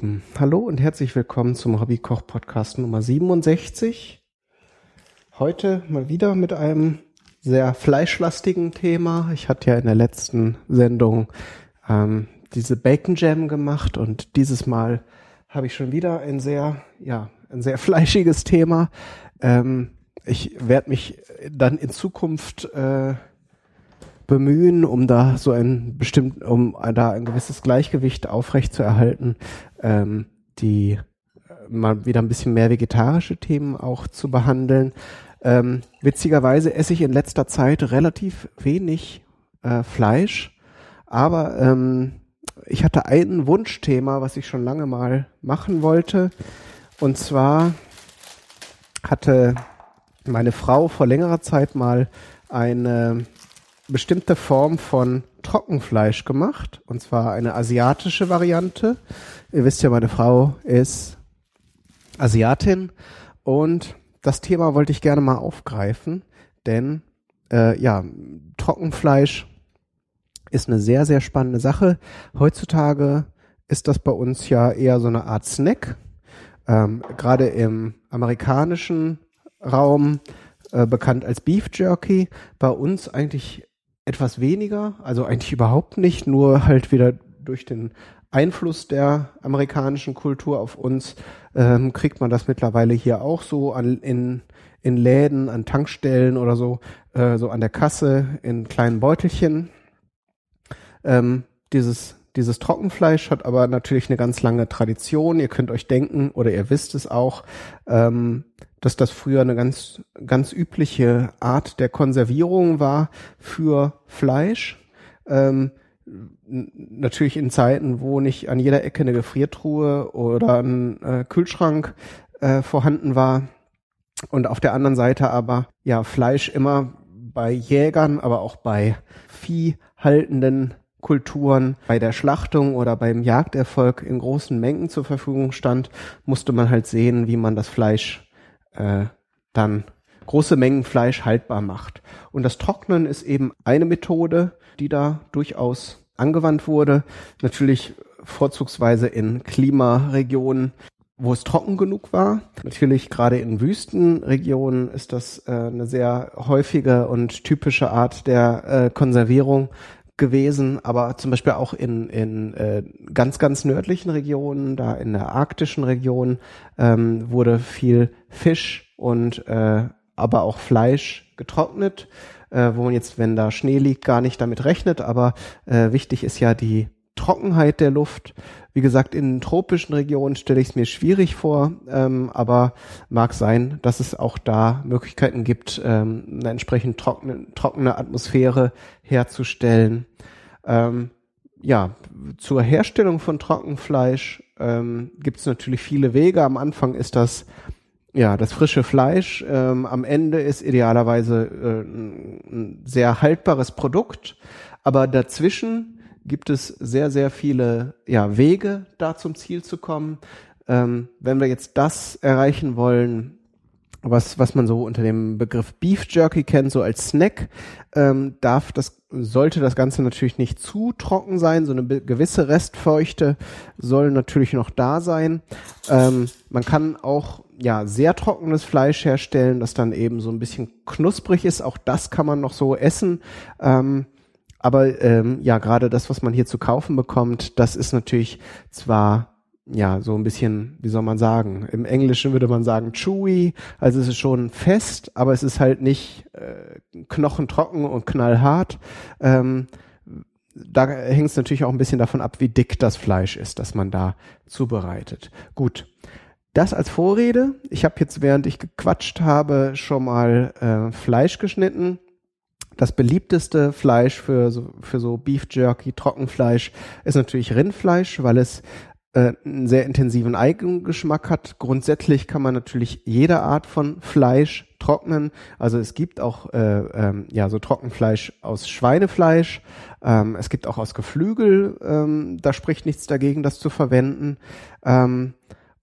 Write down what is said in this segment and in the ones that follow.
Lieben, hallo und herzlich willkommen zum Hobbykoch-Podcast Nummer 67. Heute mal wieder mit einem sehr fleischlastigen Thema. Ich hatte ja in der letzten Sendung ähm, diese Bacon Jam gemacht und dieses Mal habe ich schon wieder ein sehr, ja, ein sehr fleischiges Thema. Ähm, ich werde mich dann in Zukunft äh, bemühen, um da so ein bestimmt, um da ein gewisses Gleichgewicht aufrechtzuerhalten, ähm, die äh, mal wieder ein bisschen mehr vegetarische Themen auch zu behandeln. Ähm, witzigerweise esse ich in letzter Zeit relativ wenig äh, Fleisch, aber ähm, ich hatte ein Wunschthema, was ich schon lange mal machen wollte. Und zwar hatte meine Frau vor längerer Zeit mal eine bestimmte Form von Trockenfleisch gemacht, und zwar eine asiatische Variante. Ihr wisst ja, meine Frau ist Asiatin und das Thema wollte ich gerne mal aufgreifen, denn äh, ja, Trockenfleisch ist eine sehr, sehr spannende Sache. Heutzutage ist das bei uns ja eher so eine Art Snack. Ähm, Gerade im amerikanischen Raum äh, bekannt als Beef Jerky. Bei uns eigentlich etwas weniger, also eigentlich überhaupt nicht, nur halt wieder durch den Einfluss der amerikanischen Kultur auf uns ähm, kriegt man das mittlerweile hier auch so an, in, in Läden, an Tankstellen oder so, äh, so an der Kasse in kleinen Beutelchen. Ähm, dieses, dieses Trockenfleisch hat aber natürlich eine ganz lange Tradition. Ihr könnt euch denken oder ihr wisst es auch, ähm, dass das früher eine ganz, ganz übliche Art der Konservierung war für Fleisch. Ähm, natürlich in Zeiten, wo nicht an jeder Ecke eine Gefriertruhe oder ein äh, Kühlschrank äh, vorhanden war. Und auf der anderen Seite aber ja Fleisch immer bei Jägern, aber auch bei viehhaltenden Kulturen bei der Schlachtung oder beim Jagderfolg in großen Mengen zur Verfügung stand, musste man halt sehen, wie man das Fleisch äh, dann große Mengen Fleisch haltbar macht. Und das Trocknen ist eben eine Methode, die da durchaus angewandt wurde. Natürlich vorzugsweise in Klimaregionen, wo es trocken genug war. Natürlich gerade in Wüstenregionen ist das äh, eine sehr häufige und typische Art der äh, Konservierung gewesen, aber zum Beispiel auch in, in äh, ganz, ganz nördlichen Regionen, da in der arktischen Region, ähm, wurde viel Fisch und äh, aber auch Fleisch getrocknet, äh, wo man jetzt, wenn da Schnee liegt, gar nicht damit rechnet. Aber äh, wichtig ist ja die Trockenheit der Luft. Wie gesagt, in tropischen Regionen stelle ich es mir schwierig vor, ähm, aber mag sein, dass es auch da Möglichkeiten gibt, ähm, eine entsprechend trockene, trockene Atmosphäre herzustellen. Ähm, ja, zur Herstellung von Trockenfleisch ähm, gibt es natürlich viele Wege. Am Anfang ist das ja das frische Fleisch. Ähm, am Ende ist idealerweise äh, ein sehr haltbares Produkt, aber dazwischen gibt es sehr, sehr viele ja, Wege, da zum Ziel zu kommen. Ähm, wenn wir jetzt das erreichen wollen, was, was man so unter dem Begriff Beef Jerky kennt, so als Snack, ähm, darf das, sollte das Ganze natürlich nicht zu trocken sein. So eine gewisse Restfeuchte soll natürlich noch da sein. Ähm, man kann auch ja sehr trockenes Fleisch herstellen, das dann eben so ein bisschen knusprig ist. Auch das kann man noch so essen. Ähm, aber ähm, ja, gerade das, was man hier zu kaufen bekommt, das ist natürlich zwar ja so ein bisschen, wie soll man sagen, im Englischen würde man sagen chewy, also es ist schon fest, aber es ist halt nicht äh, knochentrocken und knallhart. Ähm, da hängt es natürlich auch ein bisschen davon ab, wie dick das Fleisch ist, das man da zubereitet. Gut. Das als Vorrede. Ich habe jetzt, während ich gequatscht habe, schon mal äh, Fleisch geschnitten das beliebteste Fleisch für so, für so Beef Jerky, Trockenfleisch, ist natürlich Rindfleisch, weil es äh, einen sehr intensiven Eigengeschmack hat. Grundsätzlich kann man natürlich jede Art von Fleisch trocknen. Also es gibt auch äh, ähm, ja so Trockenfleisch aus Schweinefleisch. Ähm, es gibt auch aus Geflügel. Ähm, da spricht nichts dagegen, das zu verwenden. Ähm,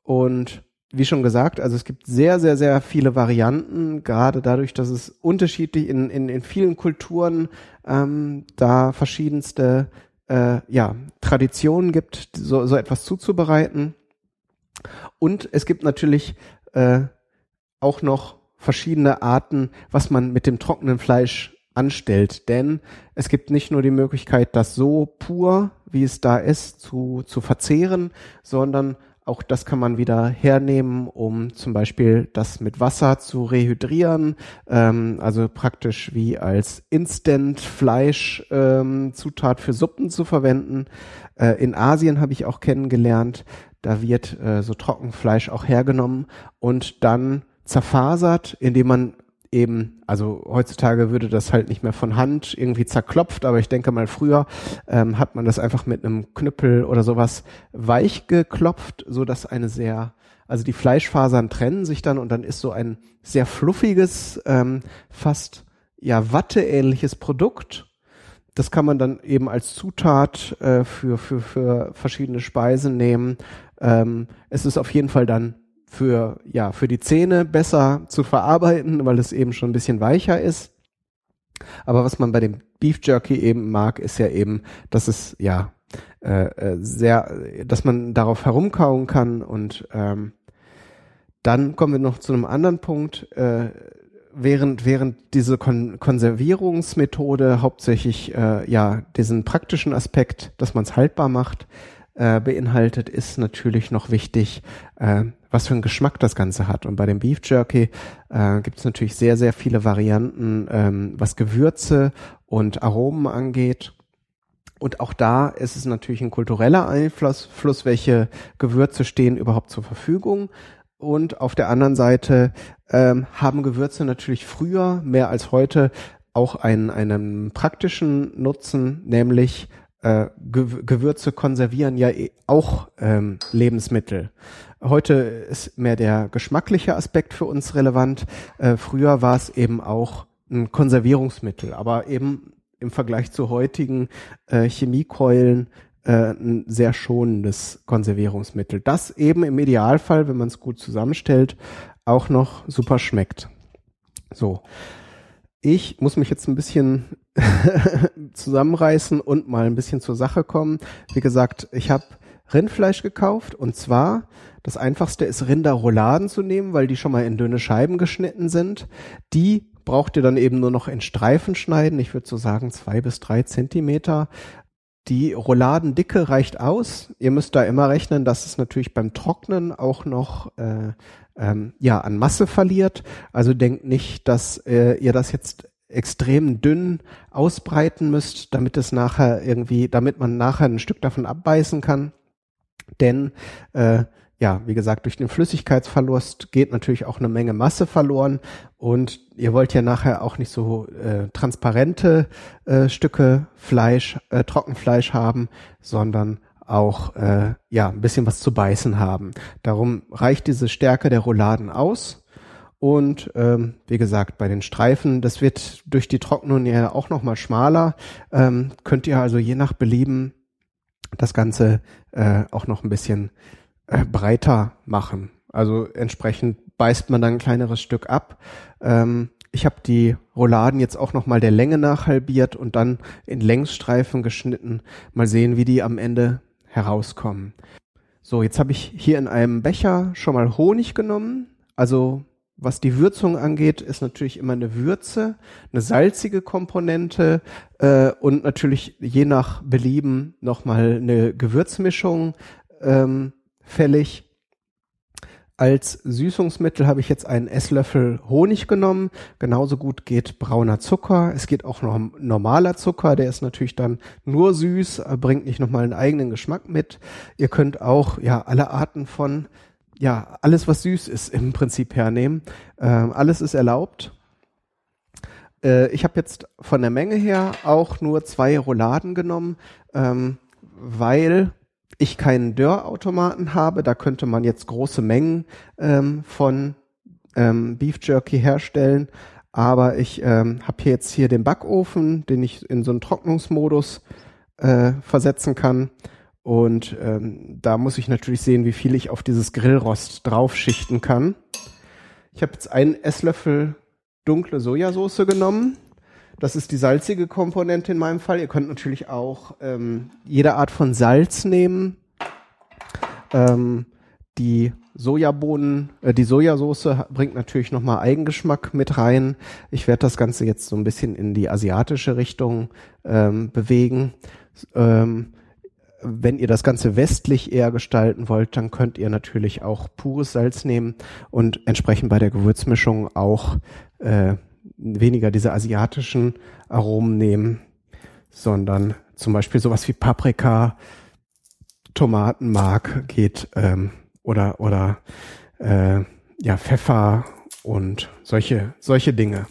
und wie schon gesagt, also es gibt sehr, sehr, sehr viele Varianten, gerade dadurch, dass es unterschiedlich in, in, in vielen Kulturen ähm, da verschiedenste äh, ja, Traditionen gibt, so, so etwas zuzubereiten. Und es gibt natürlich äh, auch noch verschiedene Arten, was man mit dem trockenen Fleisch anstellt. Denn es gibt nicht nur die Möglichkeit, das so pur, wie es da ist, zu, zu verzehren, sondern auch das kann man wieder hernehmen, um zum Beispiel das mit Wasser zu rehydrieren, ähm, also praktisch wie als Instant-Fleisch-Zutat ähm, für Suppen zu verwenden. Äh, in Asien habe ich auch kennengelernt, da wird äh, so Trockenfleisch auch hergenommen und dann zerfasert, indem man eben, also heutzutage würde das halt nicht mehr von Hand irgendwie zerklopft, aber ich denke mal früher ähm, hat man das einfach mit einem Knüppel oder sowas weich geklopft, so dass eine sehr, also die Fleischfasern trennen sich dann und dann ist so ein sehr fluffiges, ähm, fast ja Watteähnliches Produkt. Das kann man dann eben als Zutat äh, für, für, für verschiedene Speisen nehmen. Ähm, es ist auf jeden Fall dann für, ja, für die Zähne besser zu verarbeiten, weil es eben schon ein bisschen weicher ist. Aber was man bei dem Beef Jerky eben mag, ist ja eben, dass es ja äh, äh sehr, dass man darauf herumkauen kann und ähm, dann kommen wir noch zu einem anderen Punkt. Äh, während während diese Kon Konservierungsmethode hauptsächlich äh, ja diesen praktischen Aspekt, dass man es haltbar macht, äh, beinhaltet, ist natürlich noch wichtig, äh, was für einen Geschmack das Ganze hat. Und bei dem Beef Jerky äh, gibt es natürlich sehr, sehr viele Varianten, ähm, was Gewürze und Aromen angeht. Und auch da ist es natürlich ein kultureller Einfluss, welche Gewürze stehen überhaupt zur Verfügung. Und auf der anderen Seite ähm, haben Gewürze natürlich früher mehr als heute auch einen, einen praktischen Nutzen, nämlich äh, Gewürze konservieren ja eh auch ähm, Lebensmittel. Heute ist mehr der geschmackliche Aspekt für uns relevant. Äh, früher war es eben auch ein Konservierungsmittel, aber eben im Vergleich zu heutigen äh, Chemiekeulen äh, ein sehr schonendes Konservierungsmittel, das eben im Idealfall, wenn man es gut zusammenstellt, auch noch super schmeckt. So. Ich muss mich jetzt ein bisschen zusammenreißen und mal ein bisschen zur Sache kommen. Wie gesagt, ich habe Rindfleisch gekauft und zwar das einfachste ist Rinderrouladen zu nehmen, weil die schon mal in dünne Scheiben geschnitten sind. Die braucht ihr dann eben nur noch in Streifen schneiden. Ich würde so sagen zwei bis drei Zentimeter. Die Rouladendicke reicht aus. Ihr müsst da immer rechnen, dass es natürlich beim Trocknen auch noch äh, ähm, ja an Masse verliert. Also denkt nicht, dass äh, ihr das jetzt extrem dünn ausbreiten müsst, damit es nachher irgendwie, damit man nachher ein Stück davon abbeißen kann. Denn äh, ja, wie gesagt, durch den Flüssigkeitsverlust geht natürlich auch eine Menge Masse verloren und ihr wollt ja nachher auch nicht so äh, transparente äh, Stücke Fleisch, äh, Trockenfleisch haben, sondern auch äh, ja ein bisschen was zu beißen haben. Darum reicht diese Stärke der Rouladen aus. Und ähm, wie gesagt, bei den Streifen, das wird durch die Trocknung ja auch nochmal schmaler. Ähm, könnt ihr also je nach Belieben das Ganze äh, auch noch ein bisschen äh, breiter machen. Also entsprechend beißt man dann ein kleineres Stück ab. Ähm, ich habe die Rouladen jetzt auch noch mal der Länge nach halbiert und dann in Längsstreifen geschnitten. Mal sehen, wie die am Ende herauskommen. So, jetzt habe ich hier in einem Becher schon mal Honig genommen. Also was die Würzung angeht, ist natürlich immer eine Würze, eine salzige Komponente äh, und natürlich je nach Belieben nochmal eine Gewürzmischung ähm, fällig. Als Süßungsmittel habe ich jetzt einen Esslöffel Honig genommen. Genauso gut geht brauner Zucker. Es geht auch noch normaler Zucker. Der ist natürlich dann nur süß, bringt nicht nochmal einen eigenen Geschmack mit. Ihr könnt auch ja alle Arten von ja alles was süß ist im Prinzip hernehmen. Ähm, alles ist erlaubt. Äh, ich habe jetzt von der Menge her auch nur zwei Rouladen genommen, ähm, weil ich keinen Dörrautomaten habe, da könnte man jetzt große Mengen ähm, von ähm, Beef Jerky herstellen. Aber ich ähm, habe hier jetzt hier den Backofen, den ich in so einen Trocknungsmodus äh, versetzen kann. Und ähm, da muss ich natürlich sehen, wie viel ich auf dieses Grillrost draufschichten kann. Ich habe jetzt einen Esslöffel dunkle Sojasauce genommen. Das ist die salzige Komponente in meinem Fall. Ihr könnt natürlich auch ähm, jede Art von Salz nehmen. Ähm, die Sojabohnen, äh, die Sojasauce bringt natürlich nochmal Eigengeschmack mit rein. Ich werde das Ganze jetzt so ein bisschen in die asiatische Richtung ähm, bewegen. Ähm, wenn ihr das Ganze westlich eher gestalten wollt, dann könnt ihr natürlich auch pures Salz nehmen und entsprechend bei der Gewürzmischung auch äh, weniger diese asiatischen Aromen nehmen, sondern zum Beispiel sowas wie Paprika, Tomatenmark geht ähm, oder oder äh, ja Pfeffer und solche solche Dinge.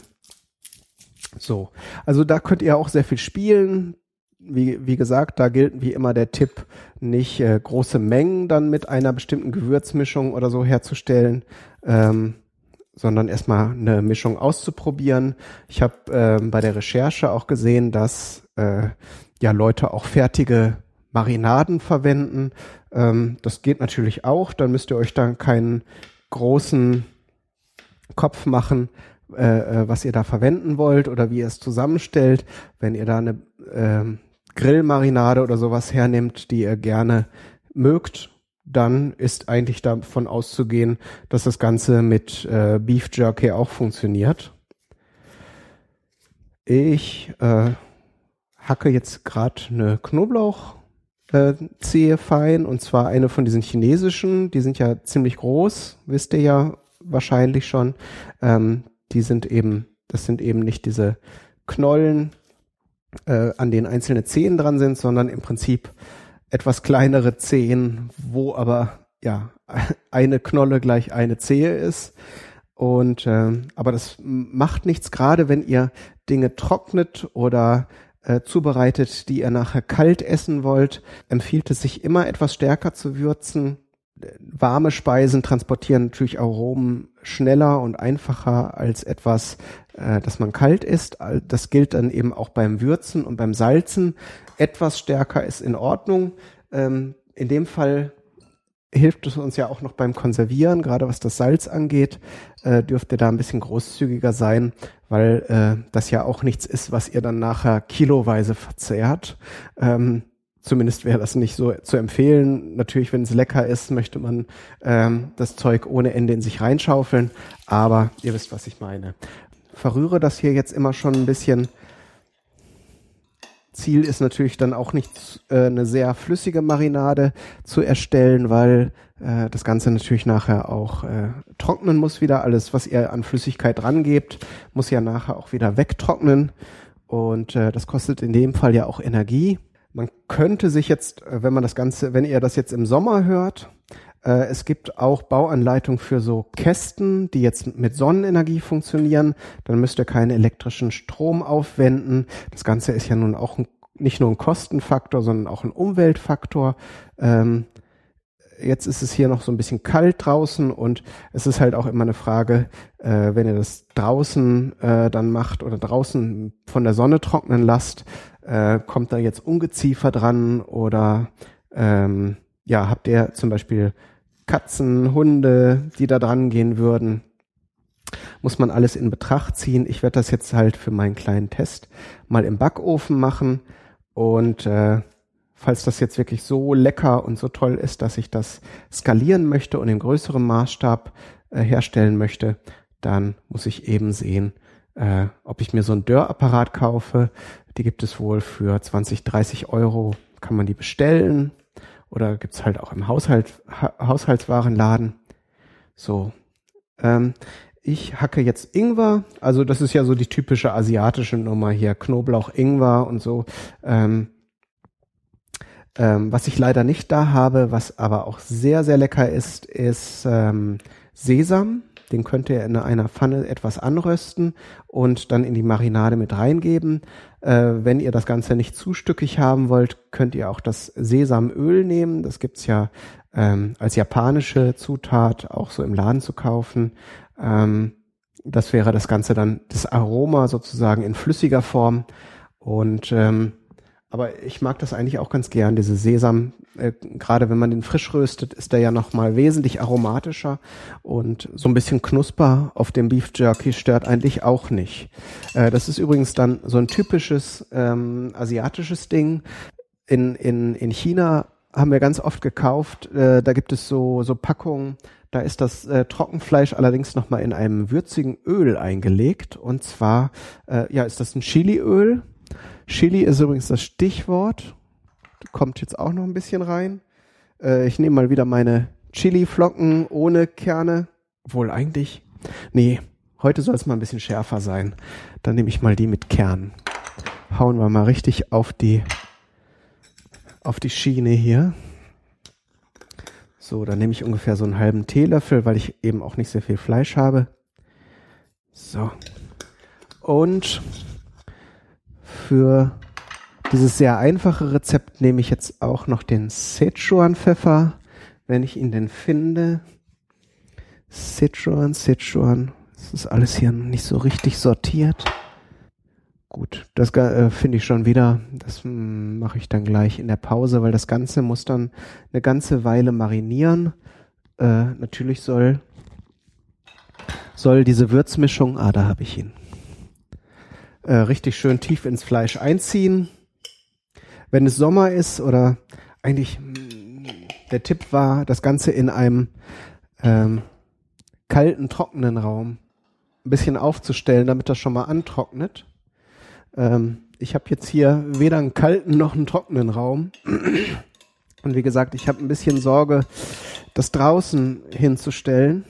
So, also da könnt ihr auch sehr viel spielen wie, wie gesagt, da gilt wie immer der Tipp, nicht äh, große Mengen dann mit einer bestimmten Gewürzmischung oder so herzustellen, ähm, sondern erstmal eine Mischung auszuprobieren. Ich habe ähm, bei der Recherche auch gesehen, dass äh, ja Leute auch fertige Marinaden verwenden. Ähm, das geht natürlich auch. Dann müsst ihr euch dann keinen großen Kopf machen, äh, äh was ihr da verwenden wollt oder wie ihr es zusammenstellt. Wenn ihr da eine ähm, Grillmarinade oder sowas hernimmt, die ihr gerne mögt, dann ist eigentlich davon auszugehen, dass das Ganze mit äh, Beef Jerky auch funktioniert. Ich äh, hacke jetzt gerade eine Knoblauchzehe äh, fein und zwar eine von diesen chinesischen. Die sind ja ziemlich groß, wisst ihr ja wahrscheinlich schon. Ähm, die sind eben, das sind eben nicht diese Knollen, äh, an den einzelne Zehen dran sind, sondern im Prinzip etwas kleinere Zehen, wo aber ja eine Knolle gleich eine Zehe ist. Und äh, aber das macht nichts, gerade wenn ihr Dinge trocknet oder äh, zubereitet, die ihr nachher kalt essen wollt, empfiehlt es sich immer etwas stärker zu würzen. Warme Speisen transportieren natürlich Aromen schneller und einfacher als etwas, äh, das man kalt isst. Das gilt dann eben auch beim Würzen und beim Salzen. Etwas stärker ist in Ordnung. Ähm, in dem Fall hilft es uns ja auch noch beim Konservieren, gerade was das Salz angeht, äh, dürft ihr da ein bisschen großzügiger sein, weil äh, das ja auch nichts ist, was ihr dann nachher kiloweise verzehrt. Ähm, Zumindest wäre das nicht so zu empfehlen. Natürlich, wenn es lecker ist, möchte man ähm, das Zeug ohne Ende in sich reinschaufeln. Aber ihr wisst, was ich meine. Verrühre das hier jetzt immer schon ein bisschen. Ziel ist natürlich dann auch nicht äh, eine sehr flüssige Marinade zu erstellen, weil äh, das Ganze natürlich nachher auch äh, trocknen muss wieder. Alles, was ihr an Flüssigkeit rangebt, muss ja nachher auch wieder wegtrocknen. Und äh, das kostet in dem Fall ja auch Energie. Man könnte sich jetzt, äh, wenn man das Ganze, wenn ihr das jetzt im Sommer hört, äh, es gibt auch Bauanleitungen für so Kästen, die jetzt mit Sonnenenergie funktionieren. Dann müsst ihr keinen elektrischen Strom aufwenden. Das Ganze ist ja nun auch ein, nicht nur ein Kostenfaktor, sondern auch ein Umweltfaktor. Ähm, jetzt ist es hier noch so ein bisschen kalt draußen und es ist halt auch immer eine Frage, äh, wenn ihr das draußen äh, dann macht oder draußen von der Sonne trocknen lasst, äh, kommt da jetzt Ungeziefer dran oder ähm, ja, habt ihr zum Beispiel Katzen, Hunde, die da dran gehen würden? Muss man alles in Betracht ziehen. Ich werde das jetzt halt für meinen kleinen Test mal im Backofen machen und äh, falls das jetzt wirklich so lecker und so toll ist, dass ich das skalieren möchte und im größeren Maßstab äh, herstellen möchte, dann muss ich eben sehen, äh, ob ich mir so einen Dörrapparat kaufe. Die gibt es wohl für 20, 30 Euro, kann man die bestellen. Oder gibt's halt auch im Haushalt, ha Haushaltswarenladen. So. Ähm, ich hacke jetzt Ingwer. Also das ist ja so die typische asiatische Nummer hier. Knoblauch, Ingwer und so. Ähm, ähm, was ich leider nicht da habe, was aber auch sehr, sehr lecker ist, ist ähm, Sesam. Den könnt ihr in einer Pfanne etwas anrösten und dann in die Marinade mit reingeben. Äh, wenn ihr das Ganze nicht zu stückig haben wollt, könnt ihr auch das Sesamöl nehmen. Das gibt's ja ähm, als japanische Zutat auch so im Laden zu kaufen. Ähm, das wäre das Ganze dann das Aroma sozusagen in flüssiger Form. Und ähm, Aber ich mag das eigentlich auch ganz gern, diese Sesam. Äh, Gerade wenn man den frisch röstet, ist der ja noch mal wesentlich aromatischer und so ein bisschen knusper auf dem Beef Jerky stört eigentlich auch nicht. Äh, das ist übrigens dann so ein typisches ähm, asiatisches Ding. In, in, in China haben wir ganz oft gekauft. Äh, da gibt es so, so Packungen. Da ist das äh, Trockenfleisch allerdings nochmal in einem würzigen Öl eingelegt. Und zwar, äh, ja, ist das ein Chiliöl Chili ist übrigens das Stichwort. Kommt jetzt auch noch ein bisschen rein. Äh, ich nehme mal wieder meine Chili-Flocken ohne Kerne. Wohl eigentlich. Nee, heute soll es mal ein bisschen schärfer sein. Dann nehme ich mal die mit Kern. Hauen wir mal richtig auf die, auf die Schiene hier. So, dann nehme ich ungefähr so einen halben Teelöffel, weil ich eben auch nicht sehr viel Fleisch habe. So. Und für dieses sehr einfache Rezept nehme ich jetzt auch noch den Sichuan-Pfeffer, wenn ich ihn denn finde. Sichuan, Sichuan. Das ist alles hier nicht so richtig sortiert. Gut, das äh, finde ich schon wieder. Das hm, mache ich dann gleich in der Pause, weil das Ganze muss dann eine ganze Weile marinieren. Äh, natürlich soll, soll diese Würzmischung, ah, da habe ich ihn äh, richtig schön tief ins Fleisch einziehen. Wenn es Sommer ist oder eigentlich mm, der Tipp war, das Ganze in einem ähm, kalten, trockenen Raum ein bisschen aufzustellen, damit das schon mal antrocknet. Ähm, ich habe jetzt hier weder einen kalten noch einen trockenen Raum. Und wie gesagt, ich habe ein bisschen Sorge, das draußen hinzustellen.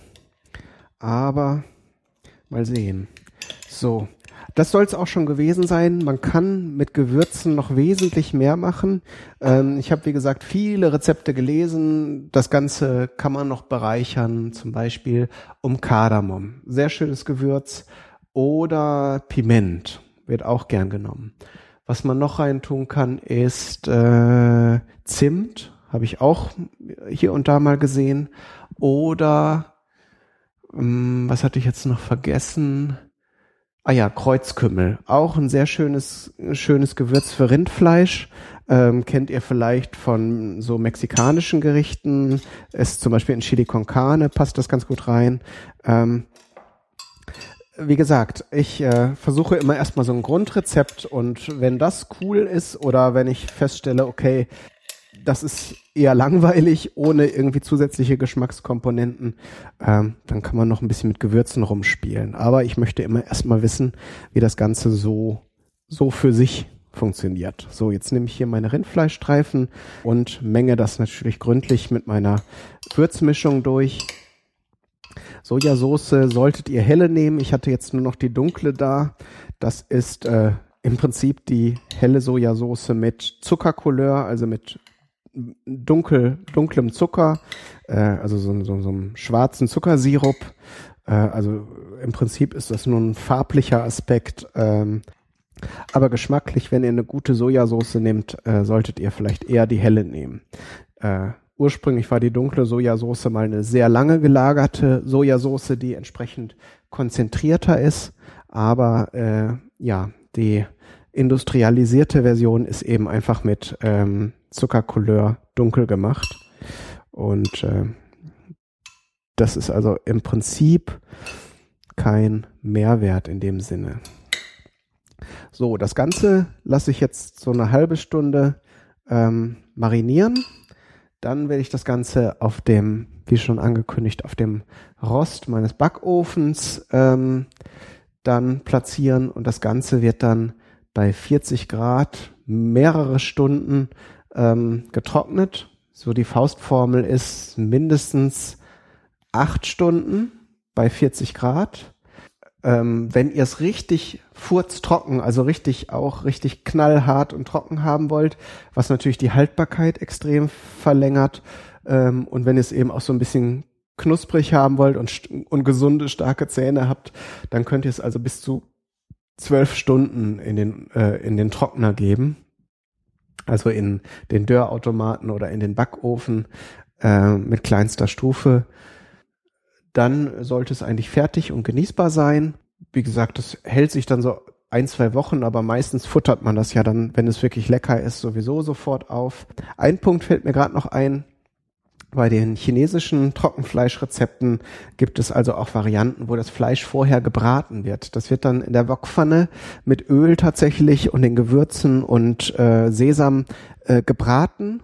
Aber mal sehen. So, das soll es auch schon gewesen sein. Man kann mit Gewürzen noch wesentlich mehr machen. Ähm, ich habe, wie gesagt, viele Rezepte gelesen. Das Ganze kann man noch bereichern, zum Beispiel um Kardamom. Sehr schönes Gewürz. Oder Piment wird auch gern genommen. Was man noch reintun kann, ist äh, Zimt. Habe ich auch hier und da mal gesehen. Oder ähm, was hatte ich jetzt noch vergessen? Ah ja, Kreuzkümmel. Auch ein sehr schönes, schönes Gewürz für Rindfleisch. Ähm, kennt ihr vielleicht von so mexikanischen Gerichten. Ist zum Beispiel in Chili con Carne, passt das ganz gut rein. Ähm, wie gesagt, ich äh, versuche immer erstmal so ein Grundrezept und wenn das cool ist oder wenn ich feststelle, okay, das ist eher langweilig, ohne irgendwie zusätzliche Geschmackskomponenten. Ähm, dann kann man noch ein bisschen mit Gewürzen rumspielen. Aber ich möchte immer erstmal wissen, wie das Ganze so, so für sich funktioniert. So, jetzt nehme ich hier meine Rindfleischstreifen und menge das natürlich gründlich mit meiner Würzmischung durch. Sojasauce solltet ihr helle nehmen. Ich hatte jetzt nur noch die dunkle da. Das ist äh, im Prinzip die helle Sojasauce mit Zuckercouleur, also mit dunkel, dunklem Zucker, äh, also so, so, so einem schwarzen Zuckersirup. Äh, also im Prinzip ist das nur ein farblicher Aspekt. Ähm, aber geschmacklich, wenn ihr eine gute Sojasauce nehmt, äh, solltet ihr vielleicht eher die helle nehmen. Äh, ursprünglich war die dunkle Sojasauce mal eine sehr lange gelagerte Sojasauce, die entsprechend konzentrierter ist. Aber äh, ja, die industrialisierte Version ist eben einfach mit ähm, Zuckercouleur dunkel gemacht. Und äh, das ist also im Prinzip kein Mehrwert in dem Sinne. So, das Ganze lasse ich jetzt so eine halbe Stunde ähm, marinieren. Dann werde ich das Ganze auf dem, wie schon angekündigt, auf dem Rost meines Backofens ähm, dann platzieren und das Ganze wird dann bei 40 Grad mehrere Stunden ähm, getrocknet. So die Faustformel ist mindestens acht Stunden bei 40 Grad. Ähm, wenn ihr es richtig furztrocken, also richtig auch richtig knallhart und trocken haben wollt, was natürlich die Haltbarkeit extrem verlängert. Ähm, und wenn ihr es eben auch so ein bisschen knusprig haben wollt und, und gesunde, starke Zähne habt, dann könnt ihr es also bis zu zwölf Stunden in den, äh, in den Trockner geben also in den Dörrautomaten oder in den Backofen äh, mit kleinster Stufe. Dann sollte es eigentlich fertig und genießbar sein. Wie gesagt, das hält sich dann so ein, zwei Wochen, aber meistens futtert man das ja dann, wenn es wirklich lecker ist, sowieso sofort auf. Ein Punkt fällt mir gerade noch ein. Bei den chinesischen Trockenfleischrezepten gibt es also auch Varianten, wo das Fleisch vorher gebraten wird. Das wird dann in der Wokpfanne mit Öl tatsächlich und den Gewürzen und äh, Sesam äh, gebraten.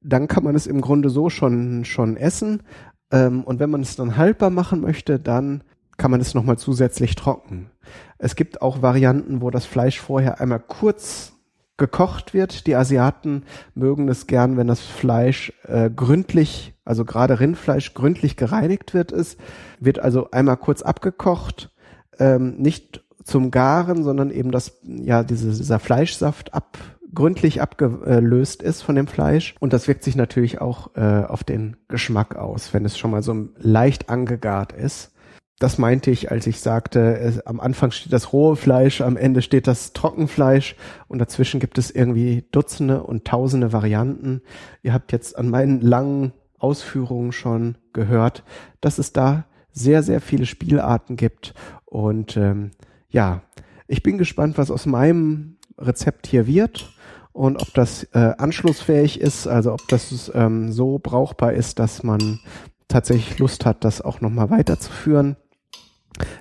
Dann kann man es im Grunde so schon schon essen. Ähm, und wenn man es dann haltbar machen möchte, dann kann man es nochmal zusätzlich trocknen. Es gibt auch Varianten, wo das Fleisch vorher einmal kurz gekocht wird. Die Asiaten mögen es gern, wenn das Fleisch äh, gründlich, also gerade Rindfleisch gründlich gereinigt wird ist, wird also einmal kurz abgekocht, ähm, nicht zum Garen, sondern eben das, ja, diese, dieser Fleischsaft ab, gründlich abgelöst ist von dem Fleisch. Und das wirkt sich natürlich auch äh, auf den Geschmack aus, wenn es schon mal so leicht angegart ist das meinte ich, als ich sagte, es, am Anfang steht das rohe Fleisch, am Ende steht das Trockenfleisch und dazwischen gibt es irgendwie Dutzende und Tausende Varianten. Ihr habt jetzt an meinen langen Ausführungen schon gehört, dass es da sehr, sehr viele Spielarten gibt. Und ähm, ja, ich bin gespannt, was aus meinem Rezept hier wird und ob das äh, anschlussfähig ist, also ob das ähm, so brauchbar ist, dass man tatsächlich Lust hat, das auch nochmal weiterzuführen.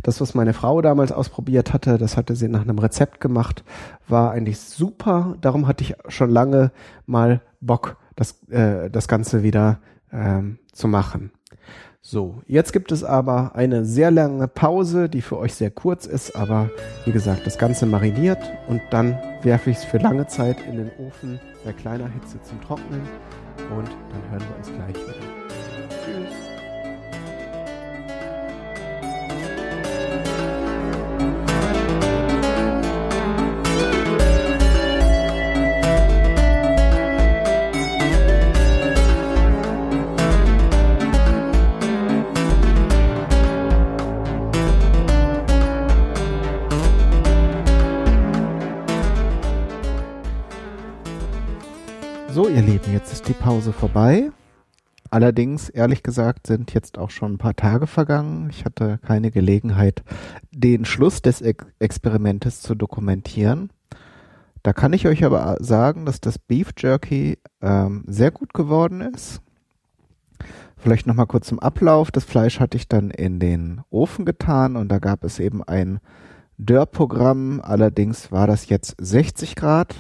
Das, was meine Frau damals ausprobiert hatte, das hatte sie nach einem Rezept gemacht, war eigentlich super. Darum hatte ich schon lange mal Bock, das, äh, das Ganze wieder ähm, zu machen. So, jetzt gibt es aber eine sehr lange Pause, die für euch sehr kurz ist, aber wie gesagt, das Ganze mariniert und dann werfe ich es für lange Zeit in den Ofen bei kleiner Hitze zum Trocknen und dann hören wir uns gleich wieder. So, jetzt ist die Pause vorbei. Allerdings, ehrlich gesagt, sind jetzt auch schon ein paar Tage vergangen. Ich hatte keine Gelegenheit, den Schluss des Ex Experimentes zu dokumentieren. Da kann ich euch aber sagen, dass das Beef Jerky ähm, sehr gut geworden ist. Vielleicht nochmal kurz zum Ablauf. Das Fleisch hatte ich dann in den Ofen getan und da gab es eben ein Dörrprogramm. Allerdings war das jetzt 60 Grad.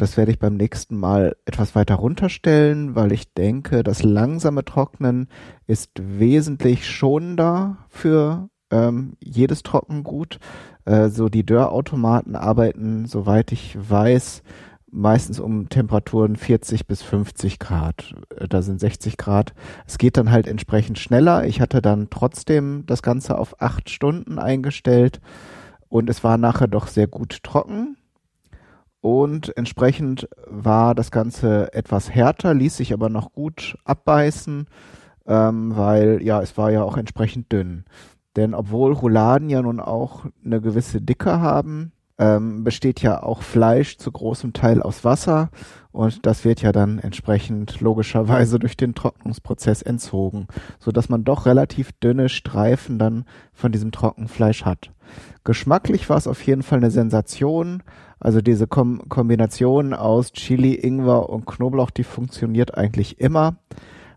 Das werde ich beim nächsten Mal etwas weiter runterstellen, weil ich denke, das langsame Trocknen ist wesentlich schonender für ähm, jedes Trockengut. Äh, so die Dörrautomaten arbeiten, soweit ich weiß, meistens um Temperaturen 40 bis 50 Grad. Äh, da sind 60 Grad. Es geht dann halt entsprechend schneller. Ich hatte dann trotzdem das Ganze auf acht Stunden eingestellt und es war nachher doch sehr gut trocken und entsprechend war das Ganze etwas härter, ließ sich aber noch gut abbeißen, ähm, weil ja, es war ja auch entsprechend dünn. Denn obwohl Rouladen ja nun auch eine gewisse Dicke haben, ähm, besteht ja auch Fleisch zu großem Teil aus Wasser und das wird ja dann entsprechend logischerweise durch den Trocknungsprozess entzogen, so dass man doch relativ dünne Streifen dann von diesem Trockenfleisch hat. Geschmacklich war es auf jeden Fall eine Sensation. Also diese Kom Kombination aus Chili, Ingwer und Knoblauch, die funktioniert eigentlich immer.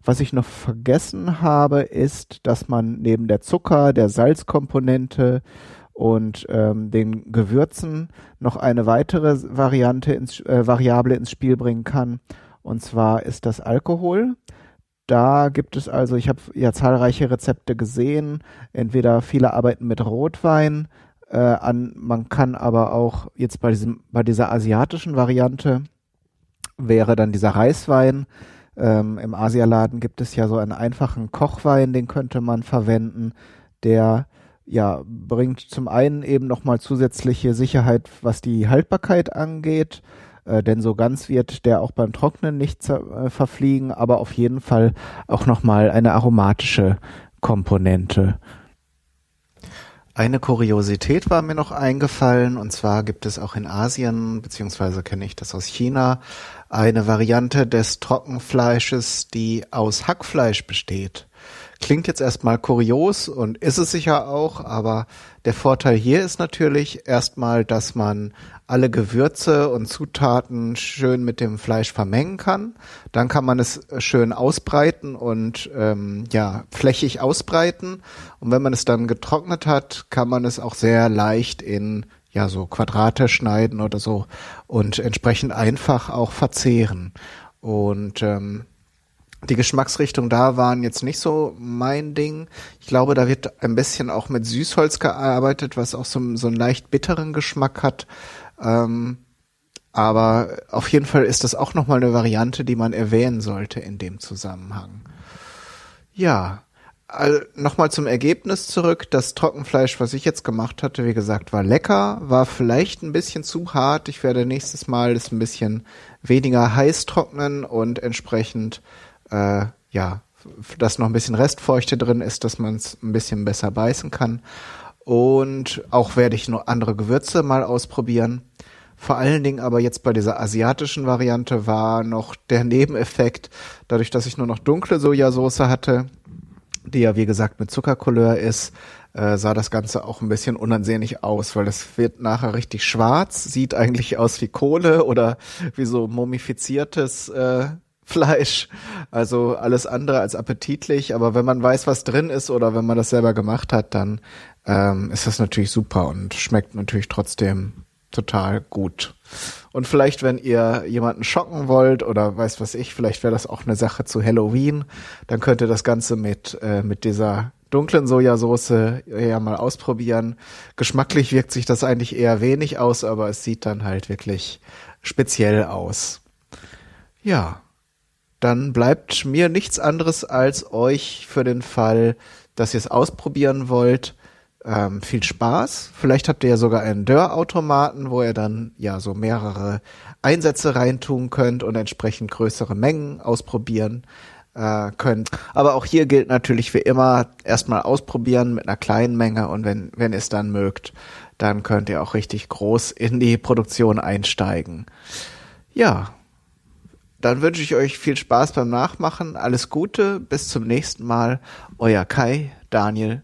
Was ich noch vergessen habe, ist, dass man neben der Zucker, der Salzkomponente und ähm, den Gewürzen noch eine weitere Variante ins, äh, Variable ins Spiel bringen kann. Und zwar ist das Alkohol. Da gibt es also, ich habe ja zahlreiche Rezepte gesehen. Entweder viele arbeiten mit Rotwein, äh, an. Man kann aber auch jetzt bei diesem, bei dieser asiatischen Variante wäre dann dieser Reiswein. Ähm, Im Asialaden gibt es ja so einen einfachen Kochwein, den könnte man verwenden, der ja bringt zum einen eben nochmal zusätzliche Sicherheit, was die Haltbarkeit angeht, äh, denn so ganz wird der auch beim Trocknen nicht äh, verfliegen, aber auf jeden Fall auch nochmal eine aromatische Komponente. Eine Kuriosität war mir noch eingefallen, und zwar gibt es auch in Asien, beziehungsweise kenne ich das aus China, eine Variante des Trockenfleisches, die aus Hackfleisch besteht. klingt jetzt erstmal kurios und ist es sicher auch, aber der Vorteil hier ist natürlich erstmal, dass man alle Gewürze und Zutaten schön mit dem Fleisch vermengen kann. Dann kann man es schön ausbreiten und ähm, ja flächig ausbreiten. Und wenn man es dann getrocknet hat, kann man es auch sehr leicht in ja so Quadrate schneiden oder so und entsprechend einfach auch verzehren. Und ähm, die Geschmacksrichtung da waren jetzt nicht so mein Ding. Ich glaube, da wird ein bisschen auch mit Süßholz gearbeitet, was auch so, so einen leicht bitteren Geschmack hat. Ähm, aber auf jeden Fall ist das auch nochmal eine Variante, die man erwähnen sollte in dem Zusammenhang. Ja, also nochmal zum Ergebnis zurück. Das Trockenfleisch, was ich jetzt gemacht hatte, wie gesagt, war lecker, war vielleicht ein bisschen zu hart. Ich werde nächstes Mal es ein bisschen weniger heiß trocknen und entsprechend äh, ja, dass noch ein bisschen Restfeuchte drin ist, dass man es ein bisschen besser beißen kann. Und auch werde ich noch andere Gewürze mal ausprobieren. Vor allen Dingen aber jetzt bei dieser asiatischen Variante war noch der Nebeneffekt, dadurch, dass ich nur noch dunkle Sojasauce hatte, die ja wie gesagt mit Zuckercouleur ist, äh, sah das Ganze auch ein bisschen unansehnlich aus, weil das wird nachher richtig schwarz, sieht eigentlich aus wie Kohle oder wie so mumifiziertes äh, Fleisch. Also alles andere als appetitlich, aber wenn man weiß, was drin ist oder wenn man das selber gemacht hat, dann ähm, ist das natürlich super und schmeckt natürlich trotzdem total gut. Und vielleicht, wenn ihr jemanden schocken wollt oder weiß was ich, vielleicht wäre das auch eine Sache zu Halloween, dann könnt ihr das Ganze mit, äh, mit dieser dunklen Sojasauce ja mal ausprobieren. Geschmacklich wirkt sich das eigentlich eher wenig aus, aber es sieht dann halt wirklich speziell aus. Ja, dann bleibt mir nichts anderes als euch für den Fall, dass ihr es ausprobieren wollt, ähm, viel Spaß. Vielleicht habt ihr ja sogar einen Dörrautomaten, wo ihr dann ja so mehrere Einsätze reintun könnt und entsprechend größere Mengen ausprobieren äh, könnt. Aber auch hier gilt natürlich wie immer erstmal ausprobieren mit einer kleinen Menge und wenn, wenn ihr es dann mögt, dann könnt ihr auch richtig groß in die Produktion einsteigen. Ja, dann wünsche ich euch viel Spaß beim Nachmachen. Alles Gute, bis zum nächsten Mal. Euer Kai, Daniel